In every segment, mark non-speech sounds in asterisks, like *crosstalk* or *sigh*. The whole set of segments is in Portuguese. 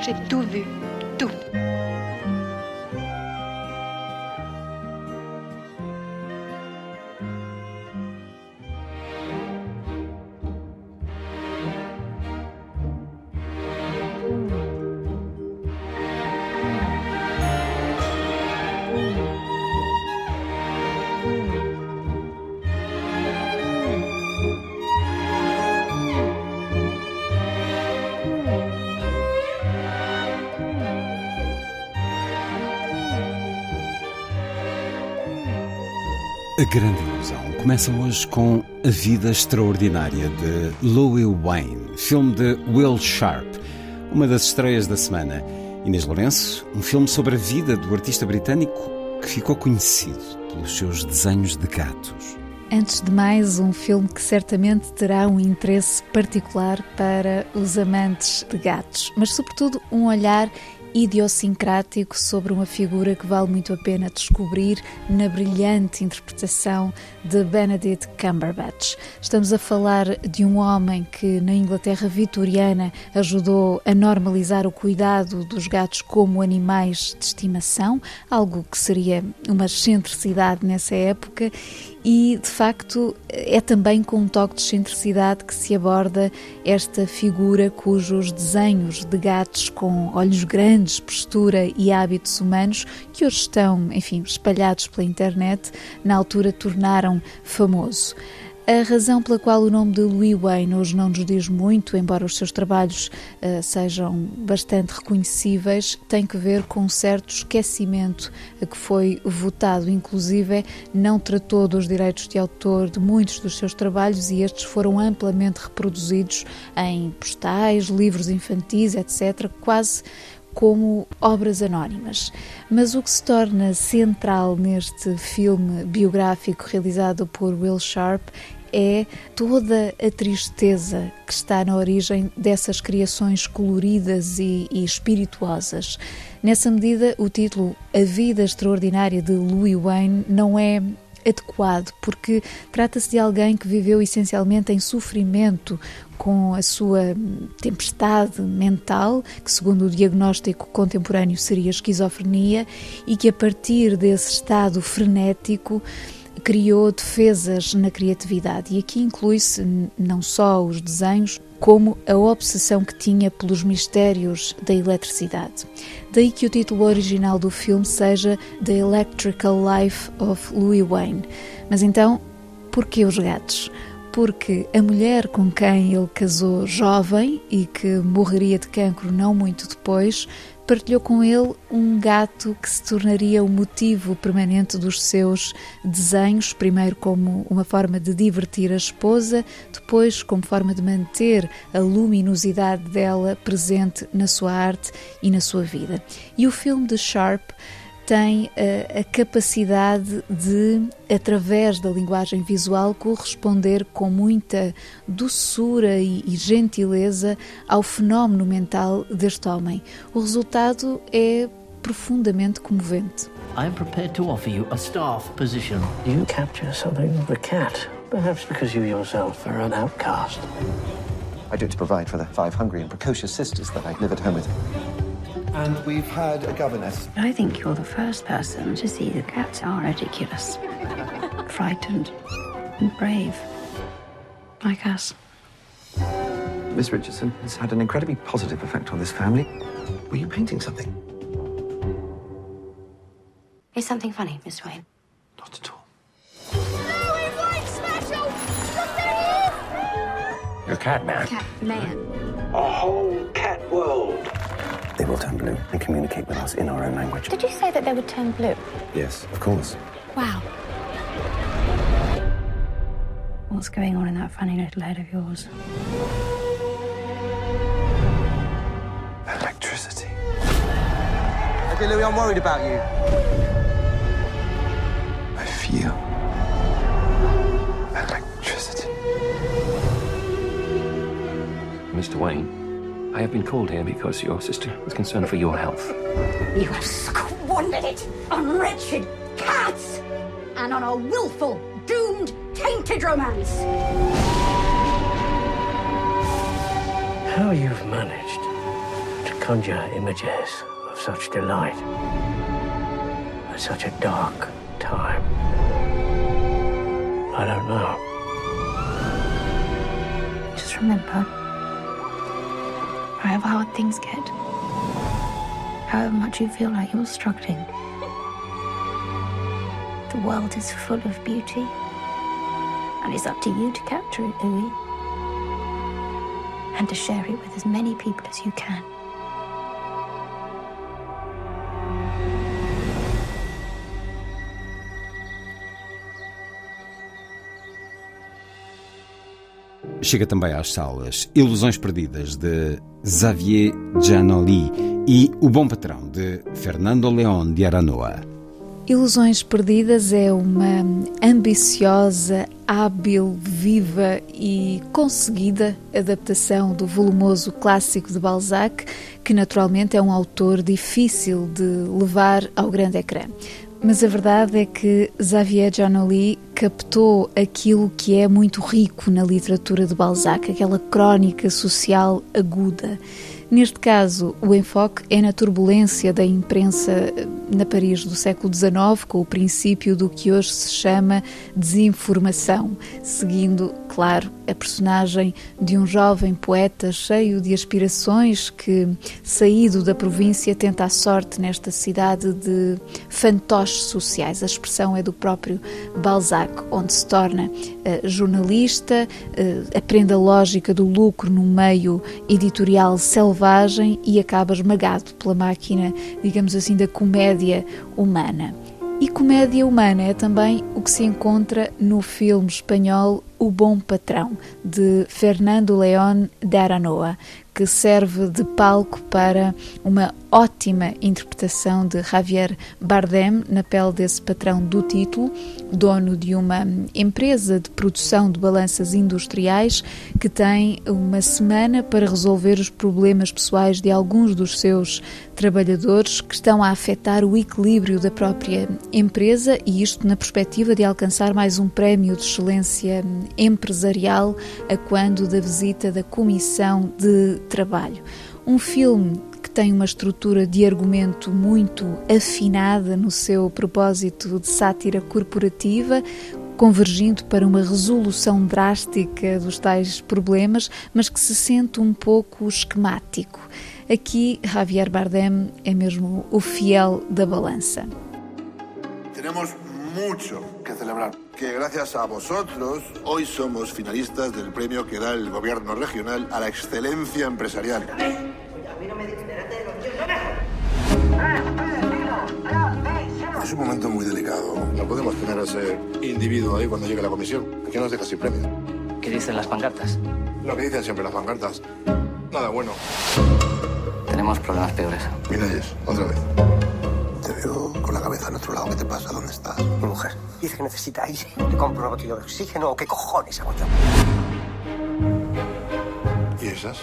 J'ai tout vu. Tout. A Grande Ilusão começa hoje com A Vida Extraordinária de Louis Wayne, filme de Will Sharp, uma das estreias da semana. Inês Lourenço, um filme sobre a vida do artista britânico que ficou conhecido pelos seus desenhos de gatos. Antes de mais, um filme que certamente terá um interesse particular para os amantes de gatos, mas, sobretudo, um olhar idiosincrático sobre uma figura que vale muito a pena descobrir na brilhante interpretação de Benedict Cumberbatch. Estamos a falar de um homem que na Inglaterra vitoriana ajudou a normalizar o cuidado dos gatos como animais de estimação, algo que seria uma excentricidade nessa época e de facto é também com um toque de excentricidade que se aborda esta figura cujos desenhos de gatos com olhos grandes, postura e hábitos humanos que hoje estão, enfim, espalhados pela internet, na altura tornaram famoso. A razão pela qual o nome de Louis Wayne hoje não nos diz muito, embora os seus trabalhos uh, sejam bastante reconhecíveis, tem que ver com um certo esquecimento a que foi votado. Inclusive, não tratou dos direitos de autor de muitos dos seus trabalhos e estes foram amplamente reproduzidos em postais, livros infantis, etc., quase como obras anónimas. Mas o que se torna central neste filme biográfico realizado por Will Sharp é toda a tristeza que está na origem dessas criações coloridas e, e, espirituosas. Nessa medida, o título A Vida Extraordinária de Louis Wayne não é adequado, porque trata-se de alguém que viveu essencialmente em sofrimento com a sua tempestade mental, que segundo o diagnóstico contemporâneo seria esquizofrenia, e que a partir desse estado frenético criou defesas na criatividade. E aqui inclui-se não só os desenhos, como a obsessão que tinha pelos mistérios da eletricidade. Daí que o título original do filme seja The Electrical Life of Louis Wayne. Mas então, por que os gatos? Porque a mulher com quem ele casou jovem e que morreria de cancro não muito depois, partilhou com ele um gato que se tornaria o motivo permanente dos seus desenhos, primeiro como uma forma de divertir a esposa, depois como forma de manter a luminosidade dela presente na sua arte e na sua vida. E o filme de Sharp tem a, a, capacidade de, através da linguagem visual, corresponder com muita doçura e, e, gentileza ao fenómeno mental deste homem. O resultado é profundamente comovente. I am prepared to offer you a staff position. You capture something of a cat, perhaps because you yourself are an outcast. I do it to provide for the five hungry and precocious sisters that I live at home with. And we've had a governess. I think you're the first person to see that cats are ridiculous, *laughs* frightened, and brave, like us. Miss Richardson has had an incredibly positive effect on this family. Were you painting something? Is something funny, Miss Wayne? Not at all. You're cat man. Cat man. A whole cat world. They will turn blue and communicate with us in our own language. Did you say that they would turn blue? Yes, of course. Wow. what's going on in that funny little head of yours. Electricity. Okay, Louis, I'm worried about you. I feel electricity. Mr. Wayne, I have been called here because your sister was concerned for your health. You have squandered it on wretched cats and on a willful, doomed, tainted romance. How you've managed to conjure images of such delight at such a dark time. I don't know. Just remember, however hard things get, however much you feel like you're struggling, the world is full of beauty. And it's up to you to capture it, Louis. And to share it with as many people as you can. Chega também às salas Ilusões Perdidas de Xavier Giannoli e O Bom Patrão de Fernando León de Aranoa. Ilusões Perdidas é uma ambiciosa, hábil, viva e conseguida adaptação do volumoso clássico de Balzac, que naturalmente é um autor difícil de levar ao grande ecrã. Mas a verdade é que Xavier Giannoli captou aquilo que é muito rico na literatura de Balzac, aquela crónica social aguda. Neste caso, o enfoque é na turbulência da imprensa na Paris do século XIX, com o princípio do que hoje se chama desinformação, seguindo, claro, a personagem de um jovem poeta cheio de aspirações que, saído da província, tenta a sorte nesta cidade de fantoches sociais. A expressão é do próprio Balzac, onde se torna uh, jornalista, uh, aprende a lógica do lucro num meio editorial selvagem e acaba esmagado pela máquina, digamos assim, da comédia humana. E comédia humana é também o que se encontra no filme espanhol O Bom Patrão, de Fernando León de Aranoa, que serve de palco para uma ótima interpretação de Javier Bardem na pele desse patrão do título, dono de uma empresa de produção de balanças industriais que tem uma semana para resolver os problemas pessoais de alguns dos seus trabalhadores que estão a afetar o equilíbrio da própria empresa e isto na perspectiva de alcançar mais um prémio de excelência empresarial a quando da visita da Comissão de Trabalho. Um filme que tem uma estrutura de argumento muito afinada no seu propósito de sátira corporativa, convergindo para uma resolução drástica dos tais problemas, mas que se sente um pouco esquemático. Aqui, Javier Bardem é mesmo o fiel da balança. Mucho que celebrar. Que gracias a vosotros hoy somos finalistas del premio que da el gobierno regional a la excelencia empresarial. Es un momento muy delicado. No podemos tener a ese individuo ahí cuando llegue la comisión. que nos deja sin premio? ¿Qué dicen las pancartas? Lo que dicen siempre las pancartas. Nada bueno. Tenemos problemas peores. Miralles, otra vez. Te pasa? ¿Dónde estás? Mi mujer dice que necesita aire. Le compro una botella de oxígeno o qué cojones hago yo. ¿Y esas?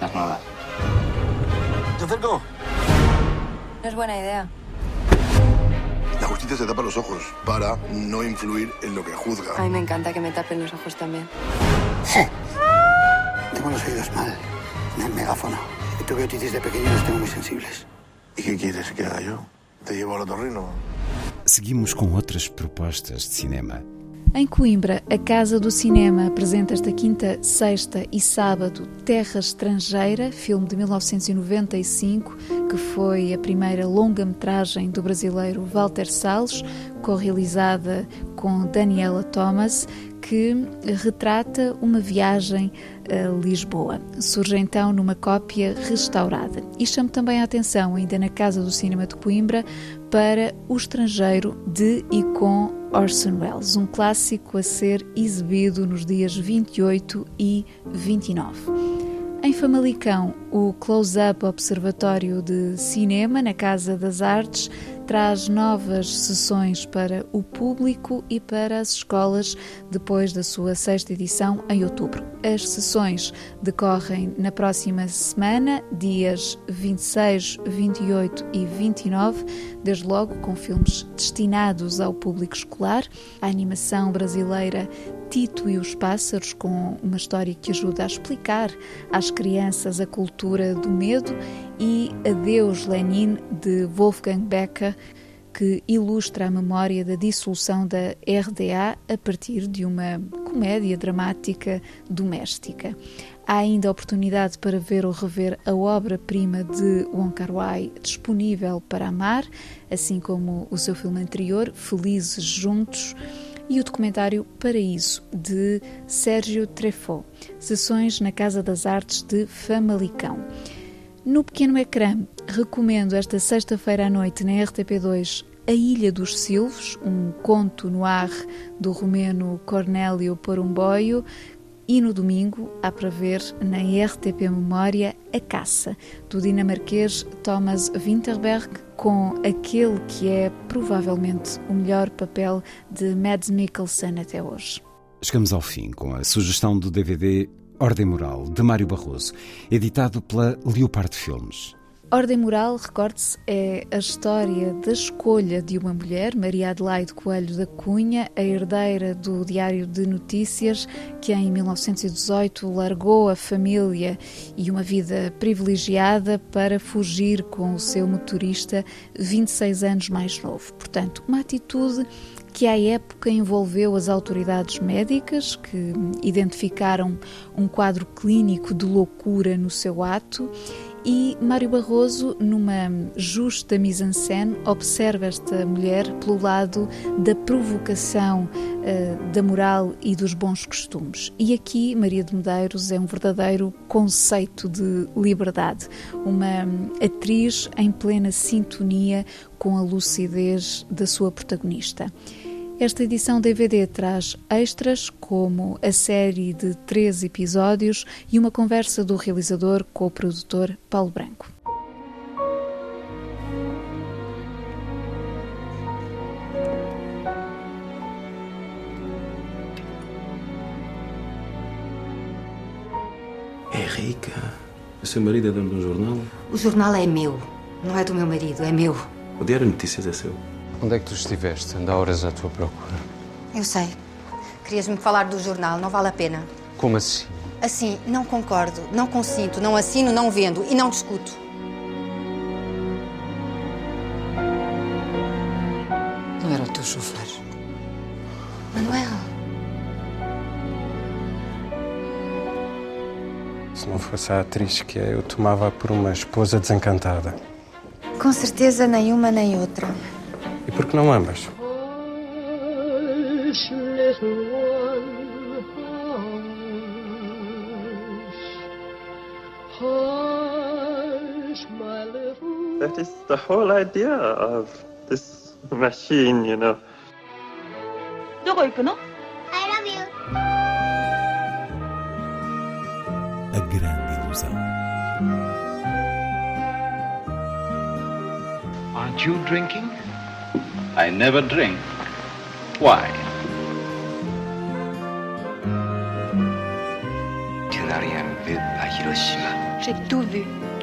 Las nuevas. ¿Te acerco? No es buena idea. La justicia se tapa los ojos para no influir en lo que juzga. A mí me encanta que me tapen los ojos también. Tengo los oídos mal. En el megáfono. Y tuve otitis de pequeño y los tengo muy sensibles. ¿Y qué quieres que haga yo? ¿Te llevo al otorrino? Seguimos com outras propostas de cinema. Em Coimbra, a Casa do Cinema apresenta esta quinta, sexta e sábado Terra Estrangeira, filme de 1995, que foi a primeira longa-metragem do brasileiro Walter Salles, co-realizada com Daniela Thomas, que retrata uma viagem a Lisboa. Surge então numa cópia restaurada. E chamo também a atenção, ainda na Casa do Cinema de Coimbra, para O Estrangeiro de e com Orson Welles, um clássico a ser exibido nos dias 28 e 29. Em Famalicão, o Close-Up Observatório de Cinema, na Casa das Artes, traz novas sessões para o público e para as escolas depois da sua sexta edição em outubro. As sessões decorrem na próxima semana, dias 26, 28 e 29, desde logo com filmes destinados ao público escolar. A animação brasileira Tito e os Pássaros, com uma história que ajuda a explicar às crianças a cultura do medo, e Adeus Lenin, de Wolfgang Becker, que ilustra a memória da dissolução da RDA a partir de uma comédia dramática doméstica. Há ainda oportunidade para ver ou rever a obra-prima de Wong Kar-wai disponível para amar, assim como o seu filme anterior, Felizes Juntos, e o documentário Paraíso, de Sérgio Treffaut, sessões na Casa das Artes de Famalicão. No pequeno ecrã, recomendo esta sexta-feira à noite na RTP2 A Ilha dos Silvos, um conto no ar do romeno Cornélio Porumboio, e no domingo há para ver na RTP Memória A Caça, do dinamarquês Thomas Winterberg, com aquele que é provavelmente o melhor papel de Mads Mikkelsen até hoje. Chegamos ao fim com a sugestão do DVD Ordem Moral, de Mário Barroso, editado pela Leopardo Filmes. Ordem Moral, recorde-se, é a história da escolha de uma mulher, Maria Adelaide Coelho da Cunha, a herdeira do Diário de Notícias, que em 1918 largou a família e uma vida privilegiada para fugir com o seu motorista 26 anos mais novo. Portanto, uma atitude que à época envolveu as autoridades médicas, que identificaram um quadro clínico de loucura no seu ato e Mário Barroso, numa justa mise-en-scène, observa esta mulher pelo lado da provocação, uh, da moral e dos bons costumes. E aqui Maria de Medeiros é um verdadeiro conceito de liberdade, uma atriz em plena sintonia com a lucidez da sua protagonista. Esta edição DVD traz extras como a série de três episódios e uma conversa do realizador com o produtor Paulo Branco. É rica. O seu marido é dono de um jornal? O jornal é meu. Não é do meu marido, é meu. O Diário Notícias é seu. Onde é que tu estiveste? Anda horas à tua procura. Eu sei. Querias-me falar do jornal, não vale a pena. Como assim? Assim, não concordo, não consinto, não assino, não vendo e não discuto. Não era o teu chofer. Manuel. Se não fosse a atriz que é, eu tomava por uma esposa desencantada. Com certeza, nenhuma nem outra. E por que não ambas? Hush, little one, hush. Hush, my little That is the whole idea of this machine, you know. どこ行くの I love you. A grande ilusão. Aren't you drinking? I never drink. Why? Tu n'as rien vu à Hiroshima. J'ai tout vu, tout.